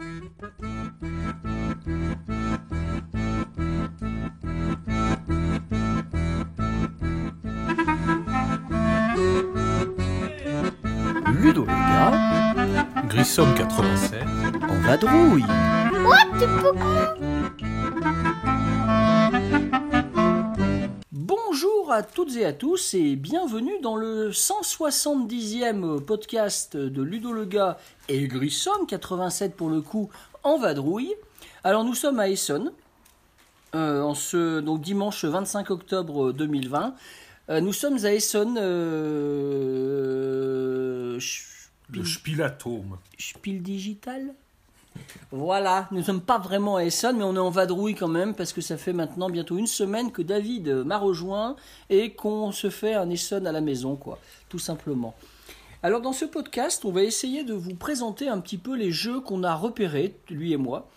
Ludo le gars, Grissom 87. en vadrouille. Bonjour à toutes et à tous et bienvenue dans le 170e podcast de Ludo le gars et Grissom 87 pour le coup en vadrouille. Alors nous sommes à Essonne, euh, en ce donc dimanche 25 octobre 2020. Euh, nous sommes à Essonne. Euh, Le Spilatome. Spiel Digital? Voilà, nous ne sommes pas vraiment à Essonne, mais on est en vadrouille quand même, parce que ça fait maintenant bientôt une semaine que David m'a rejoint et qu'on se fait un Essonne à la maison, quoi, tout simplement. Alors dans ce podcast, on va essayer de vous présenter un petit peu les jeux qu'on a repérés, lui et moi,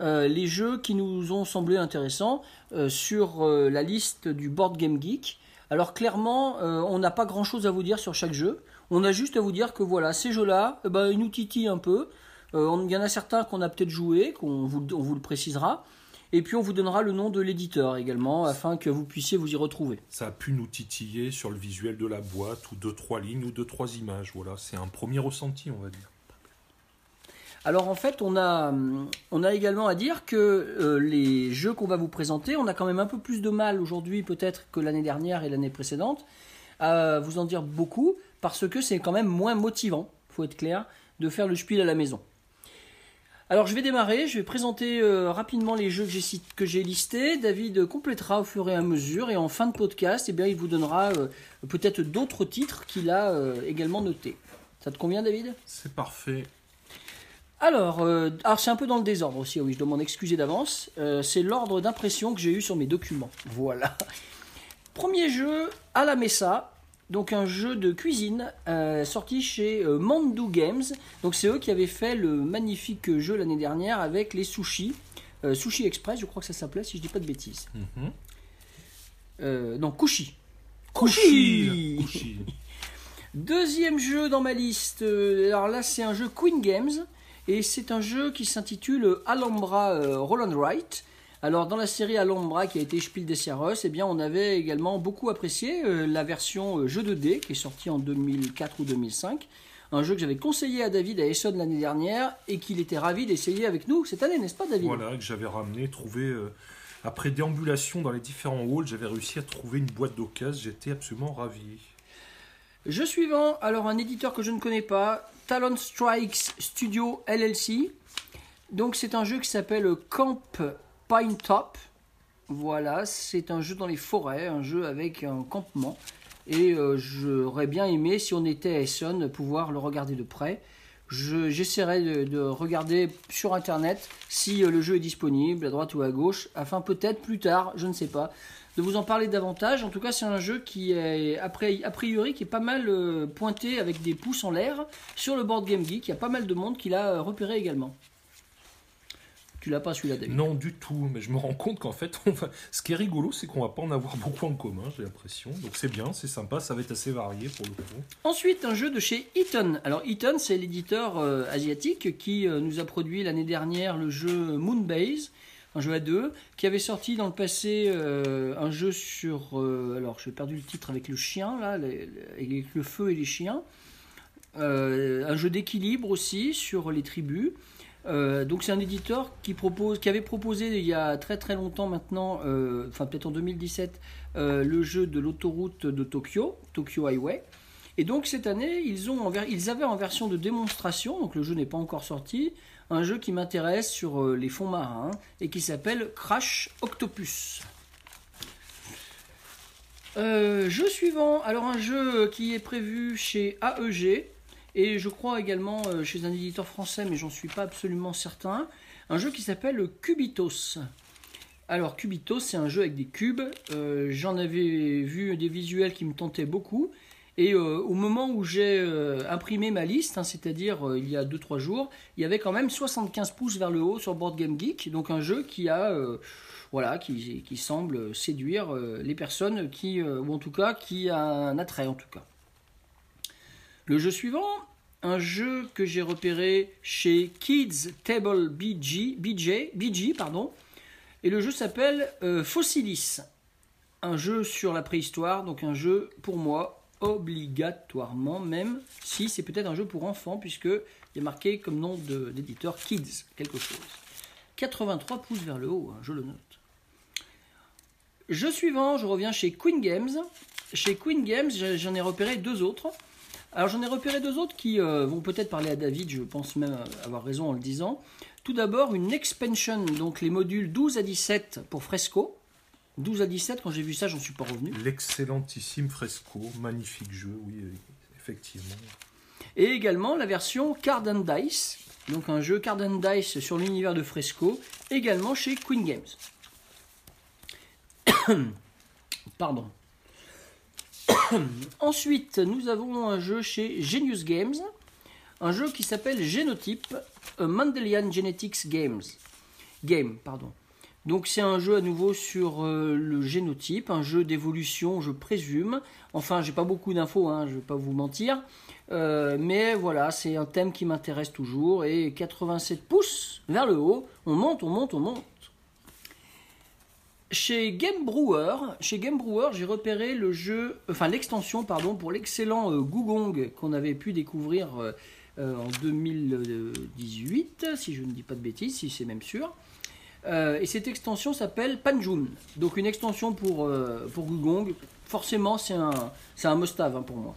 euh, les jeux qui nous ont semblé intéressants euh, sur euh, la liste du Board Game Geek. Alors clairement, on n'a pas grand-chose à vous dire sur chaque jeu. On a juste à vous dire que voilà, ces jeux-là, eh ben, ils nous titillent un peu. Euh, Il y en a certains qu'on a peut-être joué, qu'on vous, on vous le précisera. Et puis on vous donnera le nom de l'éditeur également, afin que vous puissiez vous y retrouver. Ça a pu nous titiller sur le visuel de la boîte, ou deux, trois lignes, ou deux, trois images. Voilà, c'est un premier ressenti, on va dire. Alors en fait, on a, on a également à dire que euh, les jeux qu'on va vous présenter, on a quand même un peu plus de mal aujourd'hui peut-être que l'année dernière et l'année précédente à vous en dire beaucoup parce que c'est quand même moins motivant, faut être clair, de faire le spiel à la maison. Alors je vais démarrer, je vais présenter euh, rapidement les jeux que j'ai listés. David complétera au fur et à mesure et en fin de podcast, eh bien, il vous donnera euh, peut-être d'autres titres qu'il a euh, également notés. Ça te convient David? C'est parfait. alors, alors c'est un peu dans le désordre aussi, oui, je dois m'en excuser d'avance. C'est l'ordre d'impression que j'ai eu sur mes documents. Voilà. Premier jeu, à la Mesa, donc un jeu de cuisine euh, sorti chez euh, Mandu Games. Donc c'est eux qui avaient fait le magnifique jeu l'année dernière avec les sushis. Euh, Sushi Express, je crois que ça s'appelait, si je dis pas de bêtises. Mhm. Euh, non, Kushi. Kushi Kushi. Deuxième jeu dans ma liste, alors là c'est un jeu Queen Games et c'est un jeu qui s'intitule Alhambra euh, Roll and Write. Alors dans la série Alhambra qui a été Spiel des Sierras, eh bien on avait également beaucoup apprécié euh, la version euh, jeu de dés qui est sortie en 2004 ou 2005. Un jeu que j'avais conseillé à David à Essonne l'année dernière et qu'il était ravi d'essayer avec nous cette année, n'est-ce pas David? Voilà, que j'avais ramené, trouvé. euh, après déambulation dans les différents halls, j'avais réussi à trouver une boîte d'occasion. J'étais absolument ravi. Jeu suivant, alors un éditeur que je ne connais pas, Talon Strikes Studio LLC. Donc c'est un jeu qui s'appelle Camp Pine Top. Voilà, c'est un jeu dans les forêts, un jeu avec un campement. Et euh, j'aurais bien aimé, si on était à Essonne, pouvoir le regarder de près. Je- J'essaierai de, de regarder sur internet si euh, le jeu est disponible à droite ou à gauche, afin peut-être plus tard, je ne sais pas, de vous en parler davantage. En tout cas, c'est un jeu qui est a priori qui est pas mal euh, pointé avec des pouces en l'air sur le board Game Geek. Il y a pas mal de monde qui l'a repéré également. Tu l'as pas celui-là, David Non, du tout. Mais je me rends compte qu'en fait, on va... ce qui est rigolo, c'est qu'on va pas en avoir beaucoup en commun, j'ai l'impression. Donc c'est bien, c'est sympa, ça va être assez varié pour le coup. Ensuite, un jeu de chez Eaton. Alors, Eaton, c'est l'éditeur euh, asiatique qui euh, nous a produit l'année dernière le jeu Moonbase, un jeu à deux, qui avait sorti dans le passé euh, un jeu sur. euh, alors, j'ai perdu le titre avec le chien, là, les- les- avec le feu et les chiens. Euh, un jeu d'équilibre aussi sur les tribus. Euh, c'est un éditeur qui avait proposé il y a très longtemps maintenant, euh, enfin peut-être en 2017, euh, le jeu de l'autoroute de Tokyo, Tokyo Highway. Et donc cette année, ils, ont ils avaient en version de démonstration, donc le jeu n'est pas encore sorti, un jeu qui m'intéresse sur les fonds marins et qui s'appelle Crash Octopus. Jeu suivant, alors un jeu qui est prévu chez AEG et je crois également euh, chez un éditeur français, mais j'en suis pas absolument certain. Un jeu qui s'appelle Cubitos. Alors Cubitos, c'est un jeu avec des cubes. Euh, J'en avais vu des visuels qui me tentaient beaucoup. Et euh, au moment où j'ai imprimé ma liste, hein, c'est-à-dire il y a 2-3 jours, il y avait quand même 75 pouces vers le haut sur Board Game Geek. Donc un jeu qui a, voilà, qui, semble séduire les personnes qui, ou en tout cas qui a un attrait en tout cas. Le jeu suivant, un jeu que j'ai repéré chez Kids Table BG, pardon, et le jeu s'appelle euh, Fossilis, un jeu sur la préhistoire, donc un jeu pour moi obligatoirement, même si c'est peut-être un jeu pour enfants, puisque il est marqué comme nom d'éditeur Kids, quelque chose. 83 pouces vers le haut, hein, je le note. Jeu suivant, je reviens chez Queen Games. Chez Queen Games, j'en ai repéré deux autres. Alors j'en ai repéré deux autres qui euh, vont peut-être parler à David, je pense même avoir raison en le disant. Tout d'abord une expansion, donc les modules 12 à 17 pour Fresco. 12 à 17, quand j'ai vu ça, j'en suis pas revenu. L'excellentissime Fresco, magnifique jeu, oui, effectivement. Et également la version Card and Dice, donc un jeu Card and Dice sur l'univers de Fresco, également chez Queen Games. Pardon. Ensuite, nous avons un jeu chez Genius Games, un jeu qui s'appelle Genotype, a Mendelian Genetics Games. Game, pardon. Donc c'est un jeu à nouveau sur euh, le génotype, un jeu d'évolution, je présume. Enfin, j'ai pas beaucoup d'infos, hein, je vais pas vous mentir. Euh, mais voilà, c'est un thème qui m'intéresse toujours. Et 87 pouces vers le haut, on monte, on monte, on monte. Chez Game Brewer, chez j'ai repéré le jeu, enfin l'extension pardon pour l'excellent euh, qu'on avait pu découvrir euh, en 2018, si je ne dis pas de bêtises, si c'est même sûr. Euh, et cette extension s'appelle Panjun, donc une extension pour pour. Forcément, c'est un c'est un must-have hein, pour moi.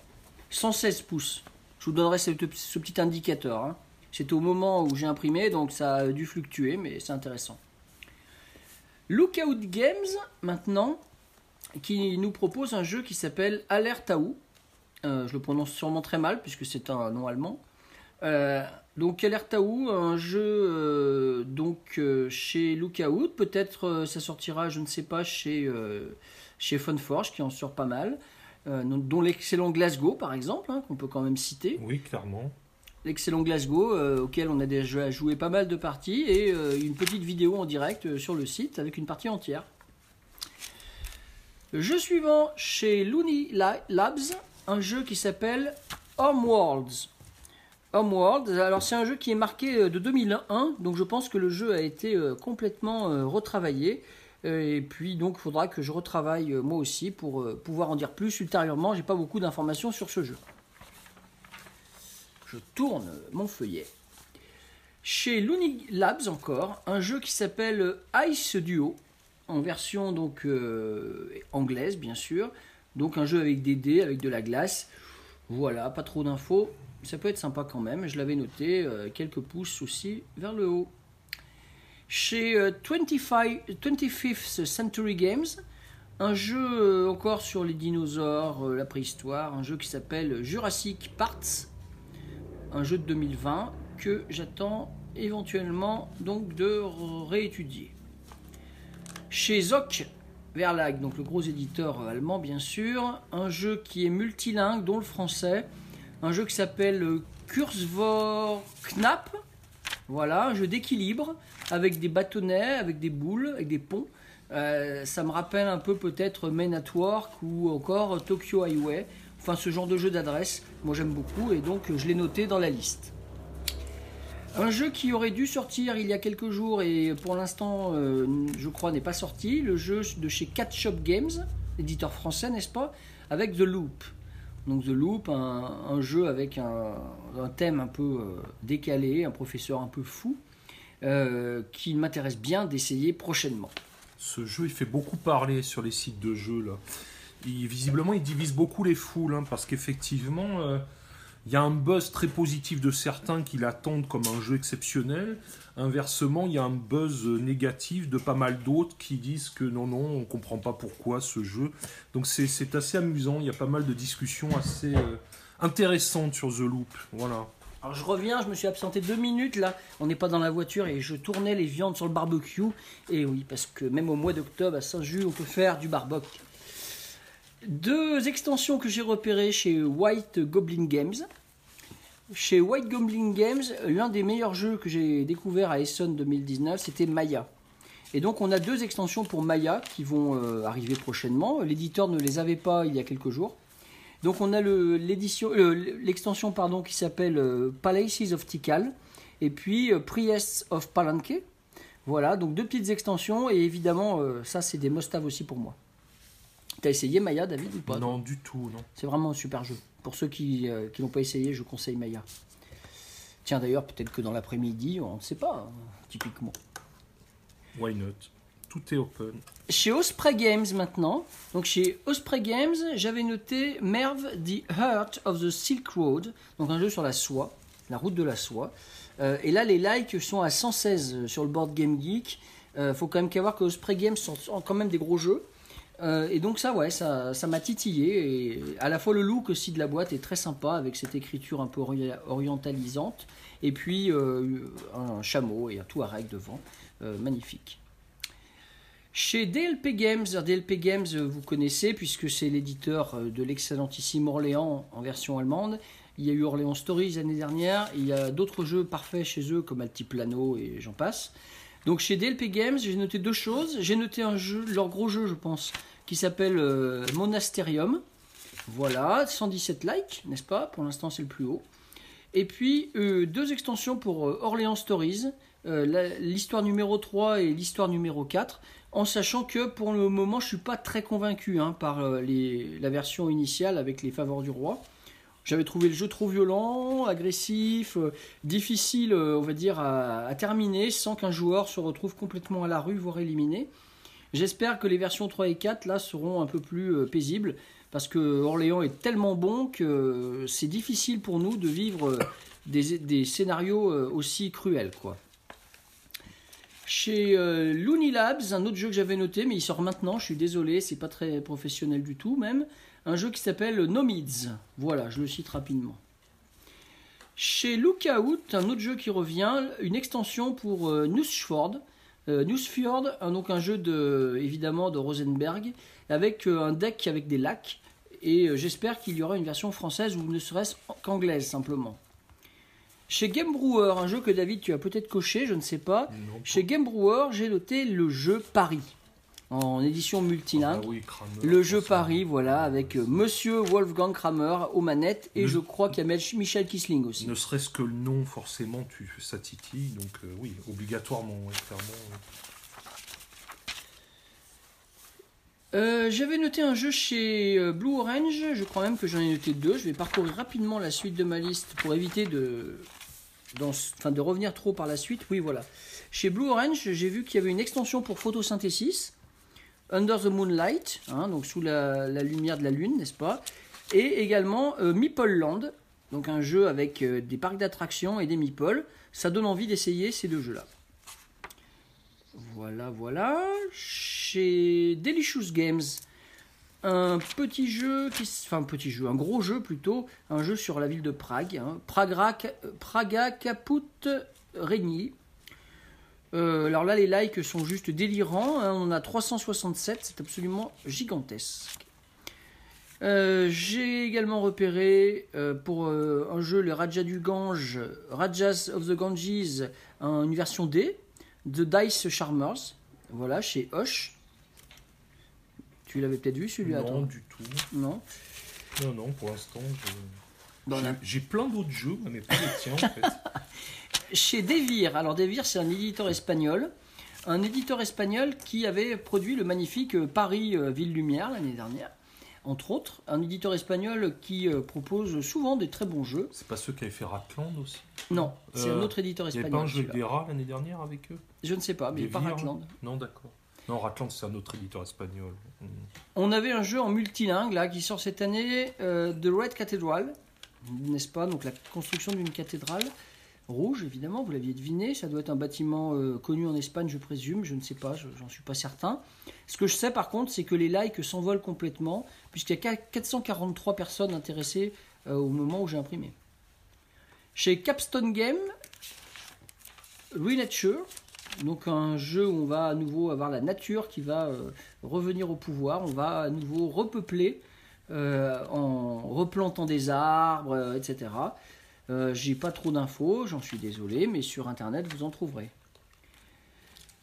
116 pouces. Je vous donnerai ce, ce petit indicateur. Hein. C'était au moment où j'ai imprimé, donc ça a dû fluctuer, mais c'est intéressant. Lookout Games, maintenant, qui nous propose un jeu qui s'appelle Alertaou. Euh, je le prononce sûrement très mal, puisque c'est un nom allemand. Euh, donc Alertaou, un jeu euh, donc chez Lookout. Peut-être ça sortira, je ne sais pas, chez, chez Funforge, qui en sort pas mal. dont l'excellent Glasgow, par exemple, hein, qu'on peut quand même citer. Oui, clairement l'excellent Glasgow, euh, auquel on a déjà joué pas mal de parties, et euh, une petite vidéo en direct euh, sur le site avec une partie entière. Jeu suivant chez Looney Labs, un jeu qui s'appelle Homeworlds. Homeworlds, alors c'est un jeu qui est marqué de 2001, donc je pense que le jeu a été complètement retravaillé. Et puis donc il faudra que je retravaille moi aussi pour pouvoir en dire plus ultérieurement. J'ai pas beaucoup d'informations sur ce jeu je tourne mon feuillet. Chez Looney Labs encore, un jeu qui s'appelle Ice Duo, en version donc euh, anglaise bien sûr. Donc un jeu avec des dés, avec de la glace. Voilà, pas trop d'infos. Ça peut être sympa quand même. Je l'avais noté, euh, quelques pouces aussi vers le haut. Chez 25, euh, 25th Century Games, un jeu encore sur les dinosaures, la préhistoire, un jeu qui s'appelle Jurassic Parts un jeu de 2020 que j'attends éventuellement donc de réétudier. Chez Zoc Verlag, donc le gros éditeur allemand bien sûr, un jeu qui est multilingue dont le français, un jeu qui s'appelle Kurzvor Knapp, voilà, un jeu d'équilibre avec des bâtonnets, avec des boules, avec des ponts. Euh, ça me rappelle un peu peut-être Men at Work ou encore Tokyo Highway. Enfin, ce genre de jeu d'adresse, moi j'aime beaucoup et donc je l'ai noté dans la liste. Un jeu qui aurait dû sortir il y a quelques jours et pour l'instant, euh, je crois, n'est pas sorti. Le jeu de chez Catch Games, éditeur français, n'est-ce pas Avec The Loop. Donc The Loop, un, jeu avec un, thème un peu euh, décalé, un professeur un peu fou, euh, qui m'intéresse bien d'essayer prochainement. Ce jeu, il fait beaucoup parler sur les sites de jeux là visiblement, il divise beaucoup les foules, hein, parce qu'effectivement, euh, il y a un buzz très positif de certains qui l'attendent comme un jeu exceptionnel. Inversement, il y a un buzz négatif de pas mal d'autres qui disent que non, non, on ne comprend pas pourquoi ce jeu. Donc c'est assez amusant, il y a pas mal de discussions assez euh, intéressantes sur The Loop. Voilà. Alors je reviens, je me suis absenté deux minutes là, on n'est pas dans la voiture et je tournais les viandes sur le barbecue. Et oui, parce que même au mois d'octobre à Saint-Just, on peut faire du barbecue. Deux extensions que j'ai repérées chez White Goblin Games. Chez White Goblin Games, l'un des meilleurs jeux que j'ai découvert à Essen 2019, c'était Maya. Et donc on a deux extensions pour Maya qui vont euh, arriver prochainement. L'éditeur ne les avait pas il y a quelques jours. Donc on a l'extension qui s'appelle euh, Palaces of Tikal et puis euh, Priests of Palanque. Voilà, donc deux petites extensions et évidemment euh, ça c'est des must-have aussi pour moi. T'as essayé Maya David ou pas Non, du tout, non. C'est vraiment un super jeu. Pour ceux qui euh, qui n'ont pas essayé, je conseille Maya. Tiens d'ailleurs peut-être que dans l'après-midi, on ne sait pas, hein, typiquement. Why not? Tout est open. Chez Osprey Games maintenant, donc chez Osprey Games, j'avais noté Merv The Heart of the Silk Road, donc un jeu sur la soie, la route de la soie. Euh, et là, les likes sont à 116 sur le board Game Geek. Euh, faut quand même qu'à voir que Osprey Games sont quand même des gros jeux. Euh, et donc ça, ouais, ça, ça m'a titillé. Et à la fois le look aussi de la boîte est très sympa avec cette écriture un peu ori- orientalisante. Et puis euh, un chameau et un touareg devant, Euh, magnifique. Chez DLP Games, DLP Games, vous connaissez puisque c'est l'éditeur de l'excellentissime Orléans en version allemande. Il y a eu Orléans Stories l'année dernière. Il y a d'autres jeux parfaits chez eux comme Altiplano et j'en passe. Donc chez DLP Games, j'ai noté deux choses. J'ai noté un jeu, leur gros jeu, je pense, qui s'appelle euh, Monasterium. Voilà, 117 likes, n'est-ce pas? Pour l'instant, c'est le plus haut. Et puis euh, deux extensions pour euh, Orléans Stories, l'histoire numéro 3 et l'histoire numéro 4, en sachant que pour le moment, je suis pas très convaincu hein, par la version initiale avec les faveurs du roi. J'avais trouvé le jeu trop violent, agressif, difficile, on va dire, à terminer sans qu'un joueur se retrouve complètement à la rue, voire éliminé. J'espère que les versions 3 et 4 là seront un peu plus euh, paisibles parce que Orléans est tellement bon que euh, c'est difficile pour nous de vivre euh, des, scénarios aussi cruels quoi. Chez Looney Labs, un autre jeu que j'avais noté, mais il sort maintenant, je suis désolé, c'est pas très professionnel du tout même. Un jeu qui s'appelle Nomids. Voilà, je le cite rapidement. Chez Lookout, un autre jeu qui revient, une extension pour euh, Newsfjord. Euh, Newsfjord, un, donc un jeu de, évidemment de Rosenberg, avec euh, un deck avec des lacs. Et euh, j'espère qu'il y aura une version française ou ne serait-ce qu'anglaise simplement. Chez Game Brewer, un jeu que David tu as peut-être coché, je ne sais pas. Non, Chez Game Brewer, j'ai noté le jeu Paris en édition multilingue. Ah oui, Kramer, Le jeu. Paris, voilà, avec euh, Monsieur Wolfgang Kramer aux manettes et Le- je crois qu'il y a Michel Kisling aussi. Ne serait-ce que le nom, forcément, tu, ça titille. Donc, euh, oui, obligatoirement, ouais, clairement. ouais. Euh, J'avais noté un jeu chez Blue Orange, je crois même que j'en ai noté deux. Je vais parcourir rapidement la suite de ma liste pour éviter de, dans, enfin, de revenir trop par la suite. Oui, voilà. Chez Blue Orange, j'ai vu qu'il y avait une extension pour photosynthesis, Under the Moonlight, hein, donc sous la, lumière de la lune, n'est-ce pas? Et également euh, Meeple Land, donc un jeu avec euh, des parcs d'attractions et des meeples. Ça donne envie d'essayer ces deux jeux-là. Voilà, voilà. Chez Delicious Games, un petit jeu, enfin un petit jeu, un gros jeu plutôt, un jeu sur la ville de Prague, hein. Praga Caput Regni. Euh, alors là, les likes sont juste délirants. hein. On a 367, c'est absolument gigantesque. Euh, J'ai également repéré euh, pour euh, un jeu, le Raja du Gange, Rajas of the Ganges, un- une version D, The Dice Charmers, voilà, chez Hoche. Tu l'avais peut-être vu celui-là, Non, toi du tout. Non Non, non, pour l'instant, je- j'ai plein d'autres jeux, mais pas les tiens, en fait. Chez Devir, alors Devir c'est un éditeur espagnol, un éditeur espagnol qui avait produit le magnifique euh, Paris euh, Ville Lumière l'année dernière, entre autres, un éditeur espagnol qui euh, propose souvent des très bons jeux. C'est pas ceux qui avaient fait Ratland aussi? Non, c'est Euh, un autre éditeur Il n'y avait pas espagnol. un jeu des rats l'année dernière avec eux? Je ne sais pas, mais Des pas vires Ratland. Non, d'accord. Non, Ratland, c'est un autre éditeur espagnol. On avait un jeu en multilingue là qui sort cette année, euh, The Red Cathedral, n'est-ce pas? Donc la construction d'une cathédrale rouge, évidemment, vous l'aviez deviné. Ça doit être un bâtiment euh, connu en Espagne, je présume. Je ne sais pas, je- j'en suis pas certain. Ce que je sais par contre, c'est que les likes s'envolent complètement, puisqu'il y a qu'à 443 personnes intéressées euh, au moment où j'ai imprimé. Chez Capstone Game, Renature, donc un jeu où on va à nouveau avoir la nature qui va euh, revenir au pouvoir. On va à nouveau repeupler en replantant des arbres, etc. Euh, J'ai pas trop d'infos, j'en suis désolé, mais sur internet vous en trouverez.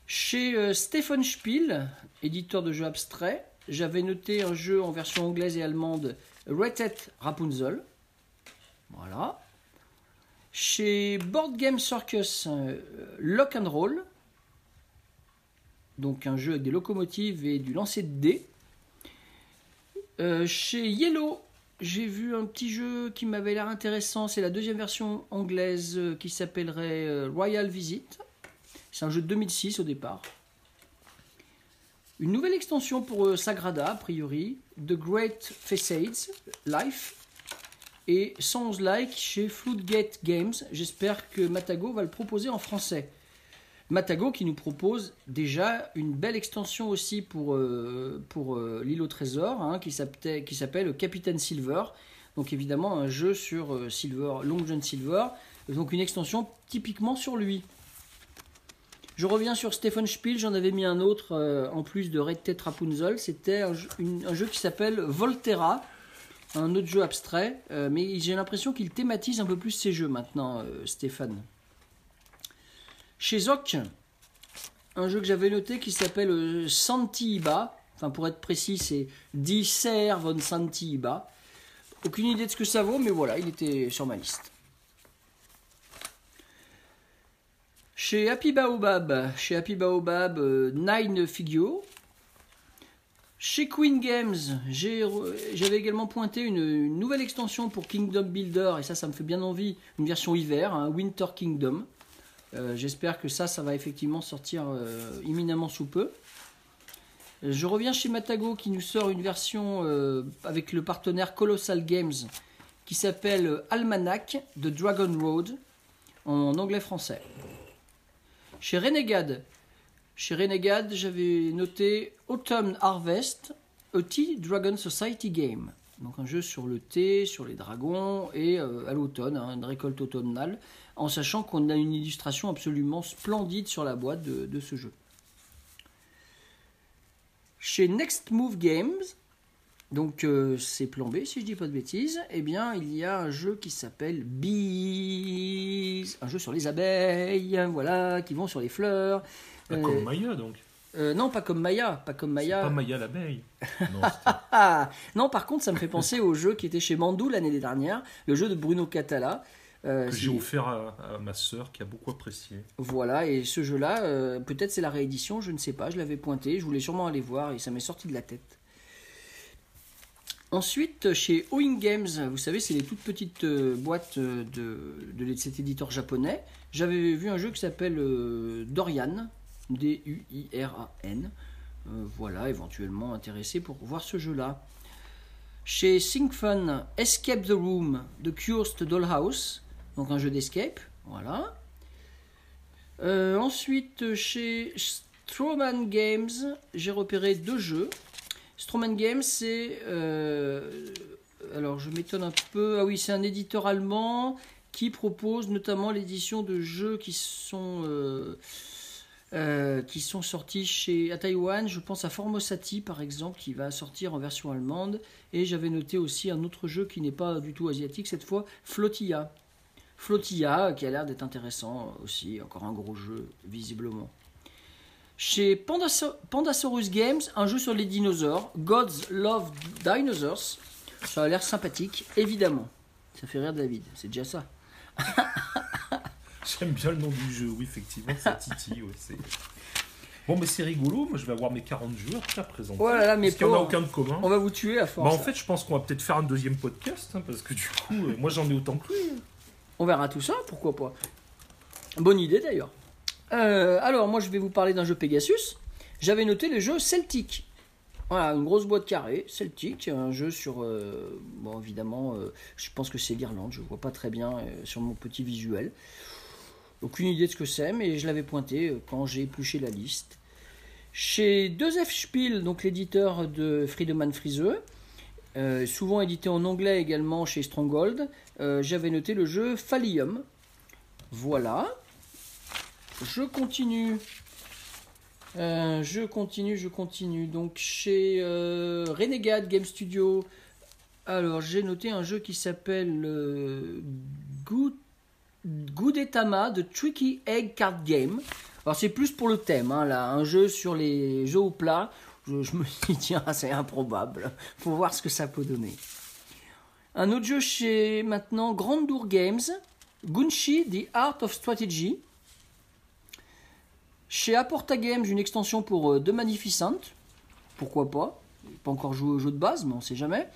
Chez euh, Stephen Spiel, éditeur de jeux abstraits, j'avais noté un jeu en version anglaise et allemande, Rated Rapunzel. Voilà. Chez Board Game Circus, euh, Lock and Roll. Donc un jeu avec des locomotives et du lancer de dés. Euh, chez Yellow, j'ai vu un petit jeu qui m'avait l'air intéressant. C'est la deuxième version anglaise euh, qui s'appellerait euh, Royal Visit. C'est un jeu de 2006 au départ. Une nouvelle extension pour euh, Sagrada, a priori. The Great Facades, Life. Et Sounds Like chez Floodgate Games. J'espère que Matago va le proposer en français. Matago qui nous propose déjà une belle extension aussi pour, euh, euh, l'île au trésor hein, qui s'appelle Captain Silver. Donc évidemment un jeu sur euh, Silver, Long John Silver. Donc une extension typiquement sur lui. Je reviens sur Stephen Spiel, j'en avais mis un autre en plus de Red Tet Rapunzel. C'était un, un jeu qui s'appelle Volterra, un autre jeu abstrait, mais j'ai l'impression qu'il thématise un peu plus ses jeux maintenant, Stéphane. Chez Zoc, un jeu que j'avais noté qui s'appelle euh, Santi Iba. Enfin, pour être précis, c'est Die Ser von Santi Iba. Aucune idée de ce que ça vaut, mais voilà, il était sur ma liste. Chez Happy Baobab, chez Happy Baobab, euh, Nine Figure. Chez Queen Games, j'avais également pointé une, une nouvelle extension pour Kingdom Builder, et ça, ça me fait bien envie, une version hiver, hein, Winter Kingdom. Euh, J'espère que ça, va effectivement sortir euh, imminemment sous peu. Euh, Je reviens chez Matago qui nous sort une version avec le partenaire Colossal Games qui s'appelle Almanac de Dragon Road en anglais-français. Chez Renegade, chez Renegade, j'avais noté Autumn Harvest, a Tea Dragon Society Game. Donc un jeu sur le thé, sur les dragons et à l'automne, hein, une récolte automnale, en sachant qu'on a une illustration absolument splendide sur la boîte de, de ce jeu. Chez Next Move Games, donc euh, c'est plan B si je dis pas de bêtises, eh bien il y a un jeu qui s'appelle Bees, un jeu sur les abeilles, voilà, qui vont sur les fleurs. Pas Euh, comme Maya, donc. euh, non, pas comme Maya, pas comme Maya. pas Maya l'abeille. Non, par contre, ça me fait penser au jeu qui était chez Mandou l'année dernière, le jeu de Bruno Catala. Euh, que j'ai offert à, à ma sœur qui a beaucoup apprécié. Voilà, et ce jeu-là, euh, peut-être c'est la réédition, je ne sais pas, je l'avais pointé, je voulais sûrement aller voir et ça m'est sorti de la tête. Ensuite, chez Owing Games, vous savez, c'est les toutes petites euh, boîtes de, de cet éditeur japonais. J'avais vu un jeu qui s'appelle euh, Dorian, D-U-I-R-A-N. Euh, voilà, éventuellement intéressé pour voir ce jeu-là. Chez Syncfun, Escape the Room de Cursed Dollhouse, donc un jeu d'escape. Voilà. Euh, ensuite, chez Stroman Games, j'ai repéré deux jeux. Stroman Games, c'est. euh, alors, je m'étonne un peu. Ah oui, c'est un éditeur allemand qui propose notamment l'édition de jeux qui sont. euh, qui sont sortis chez à Taïwan, je pense à Formosati par exemple, qui va sortir en version allemande, et j'avais noté aussi un autre jeu qui n'est pas du tout asiatique cette fois, Flotilla. Flotilla, qui a l'air d'être intéressant aussi, encore un gros jeu, visiblement. Chez Pandasaurus Games, un jeu sur les dinosaures, Gods Love Dinosaurs. Ça a l'air sympathique, évidemment. Ça fait rire David, c'est déjà ça. J'aime bien le nom du jeu, oui, effectivement, c'est Titi. ouais, bon, mais c'est rigolo, moi je vais avoir mes 40 jeux à présenter. Oh là là, mais Parce qu'il n'y en a aucun de commun. On va vous tuer à force. Bah, en fait, je pense qu'on va peut-être faire un deuxième podcast, hein, parce que du coup, euh, moi j'en ai autant que lui. On verra tout ça, pourquoi pas. Bonne idée d'ailleurs. Euh, alors, moi je vais vous parler d'un jeu Pegasus. J'avais noté le jeu Celtic. Voilà, une grosse boîte carrée, Celtic, un jeu sur. euh, bon, évidemment, euh, je pense que c'est l'Irlande, je vois pas très bien sur mon petit visuel. Aucune idée de ce que c'est, mais je l'avais pointé quand j'ai épluché la liste. Chez 2F Spiel, donc l'éditeur de Friedemann Friese, euh, souvent édité en anglais également chez Stronghold, euh, j'avais noté le jeu Fallium. Voilà. Je continue. Euh, je continue, je continue. Donc chez Renegade Game Studio, alors j'ai noté un jeu qui s'appelle Gudetama de Tricky Egg Card Game. Alors c'est plus pour le thème, hein, un jeu sur les jeux au plat. Je, me dis tiens c'est improbable. Faut voir ce que ça peut donner. Un autre jeu chez maintenant Grandour Games, Gunshi, The Art of Strategy. Chez Aporta Games, une extension pour euh, The Magnificent. Pourquoi pas? Pas encore joué au jeu de base, mais on sait jamais.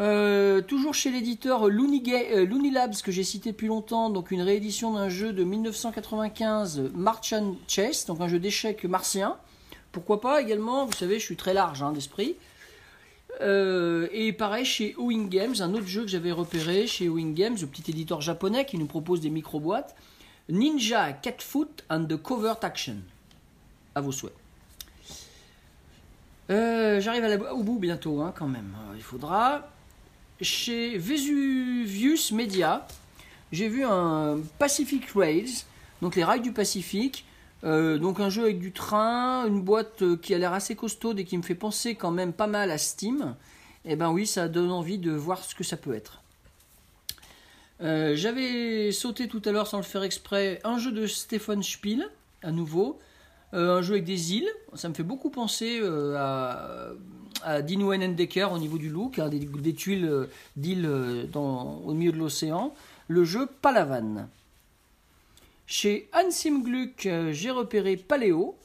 Euh, toujours chez l'éditeur euh, Looney Labs que j'ai cité depuis longtemps, donc une réédition d'un jeu de 1995, Martian Chess, donc un jeu d'échecs martien. Pourquoi pas également, vous savez, je suis très large hein, d'esprit. Euh, et pareil chez Owing Games, un autre jeu que j'avais repéré chez Owing Games, le petit éditeur japonais qui nous propose des micro-boîtes. Ninja Cat Foot and the Covert Action. À vos souhaits. Euh, J'arrive au bout bientôt, hein, quand même. Euh, Il faudra. Chez Vesuvius Media, j'ai vu un Pacific Rails, donc les rails du Pacifique. Euh, donc un jeu avec du train, une boîte euh, qui a l'air assez costaude et qui me fait penser quand même pas mal à Steam. Et ben oui, ça donne envie de voir ce que ça peut être. Euh, J'avais sauté tout à l'heure sans le faire exprès un jeu de Stefan Spiel, à nouveau. Un jeu avec des îles. Ça me fait beaucoup penser à, à Decker au niveau du look, hein, des, des tuiles d'îles au milieu de l'océan. Le jeu Palavan. Chez Hansim Gluck, euh, j'ai repéré Paléo.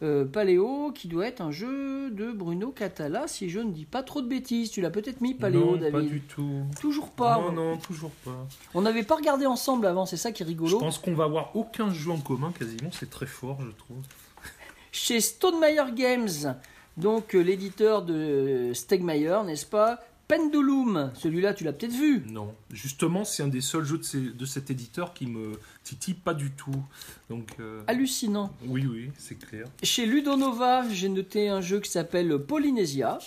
Euh, Paléo, qui doit être un jeu de Bruno Catala, si je ne dis pas trop de bêtises. Tu l'as peut-être mis, Paléo, non, David pas du tout. Toujours pas. Non, non, toujours pas. On n'avait pas regardé ensemble avant, c'est ça qui est Je rigolo. pense qu'on va avoir aucun jeu en commun quasiment, c'est très fort, je trouve. Chez Stonemeyer Games, donc euh, l'éditeur de Stegmeyer, n'est-ce pas? Pendulum, celui-là tu l'as peut-être vu. Non, justement, c'est un des seuls jeux de, ces- de cet éditeur qui me titille pas du tout. Donc, euh, Hallucinant. oui, oui, c'est clair. Chez Ludonova, j'ai noté un jeu qui s'appelle Polynesia.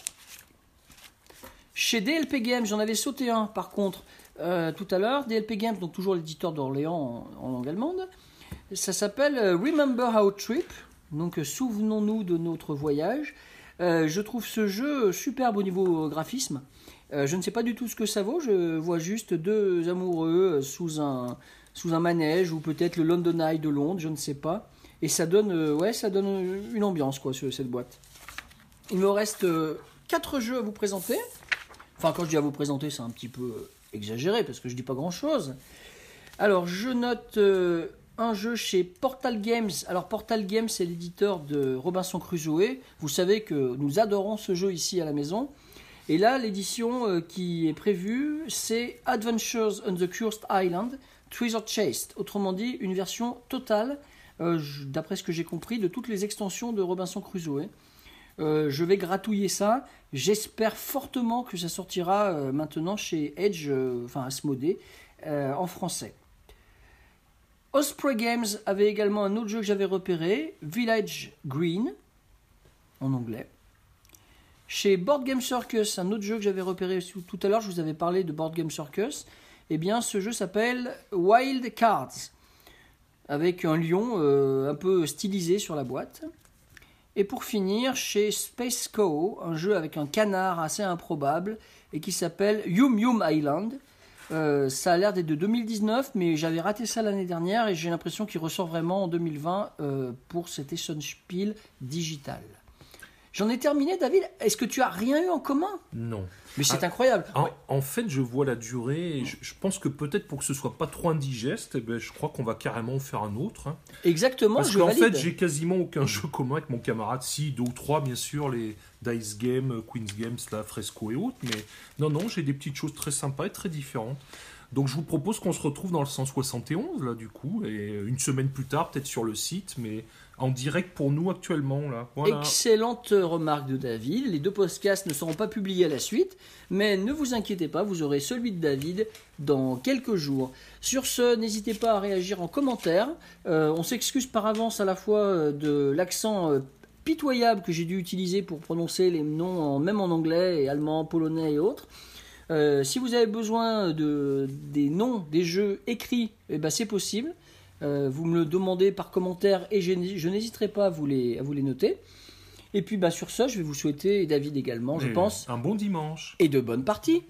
Chez DLP Games, j'en avais sauté un par contre euh, tout à l'heure. DLP Games, donc toujours l'éditeur d'Orléans en, en langue allemande. Ça s'appelle euh, Remember Our Trip. Donc souvenons-nous de notre voyage. Euh, je trouve ce jeu superbe au niveau graphisme. Euh, je ne sais pas du tout ce que ça vaut. Je vois juste deux amoureux sous un, sous un manège ou peut-être le London Eye de Londres, je ne sais pas. Et ça donne, euh, ça donne une ambiance quoi, ce- cette boîte. Il me reste quatre jeux à vous présenter. Enfin, quand je dis à vous présenter, c'est un petit peu exagéré parce que je dis pas grand chose. Alors, je note un jeu chez Portal Games. Alors, Portal Games, c'est l'éditeur de Robinson Crusoe. Vous savez que nous adorons ce jeu ici à la maison. Et là, l'édition euh, qui est prévue, c'est Adventures on the Cursed Island, Treasure Chased. Autrement dit, une version totale, euh, d'après ce que j'ai compris, de toutes les extensions de Robinson Crusoe. Euh, je vais gratouiller ça. J'espère fortement que ça sortira maintenant chez Edge, enfin Asmodée, en français. Osprey Games avait également un autre jeu que j'avais repéré, Village Green, en anglais. Chez Board Game Circus, un autre jeu que j'avais repéré tout à l'heure, je vous avais parlé de Board Game Circus. Eh bien, ce jeu s'appelle Wild Cards, avec un lion euh, un peu stylisé sur la boîte. Et pour finir, chez Space Co, un jeu avec un canard assez improbable et qui s'appelle Yum Yum Island. Euh, ça a l'air d'être de 2019, mais j'avais raté ça l'année dernière et j'ai l'impression qu'il ressort vraiment en 2020 euh, pour cet Spiel digital. J'en ai terminé, David. Est-ce que tu as rien eu en commun? Non. Mais c'est Ah, incroyable. En, en fait, je vois la durée et je, je pense que peut-être pour que ce soit pas trop indigeste, eh ben, je crois qu'on va carrément en faire un autre. hein. Exactement, Parce qu'en fait, j'ai quasiment aucun jeu commun avec mon camarade. Si, deux ou trois, bien sûr, les Dice Game, Queen's Games, la Fresco et autres. Mais non, non, j'ai des petites choses très sympas et très différentes. Donc je vous propose qu'on se retrouve dans le 171, là, du coup, et une semaine plus tard, peut-être sur le site, mais en direct pour nous actuellement, là. Excellente remarque de David. Les deux podcasts ne seront pas publiés à la suite, mais ne vous inquiétez pas, vous aurez celui de David dans quelques jours. Sur ce, n'hésitez pas à réagir en commentaire. Euh, on s'excuse par avance à la fois euh, de l'accent euh, pitoyable que j'ai dû utiliser pour prononcer les noms, même en anglais et allemand, polonais et autres. Si vous avez besoin de, des noms des jeux écrits, eh ben c'est possible. Euh, vous me le demandez par commentaire et je, n'hésiterai pas à vous, les, à vous les noter. Et puis bah, sur ce, je vais vous souhaiter, et David également, je pense. Un bon dimanche. Et de bonnes parties.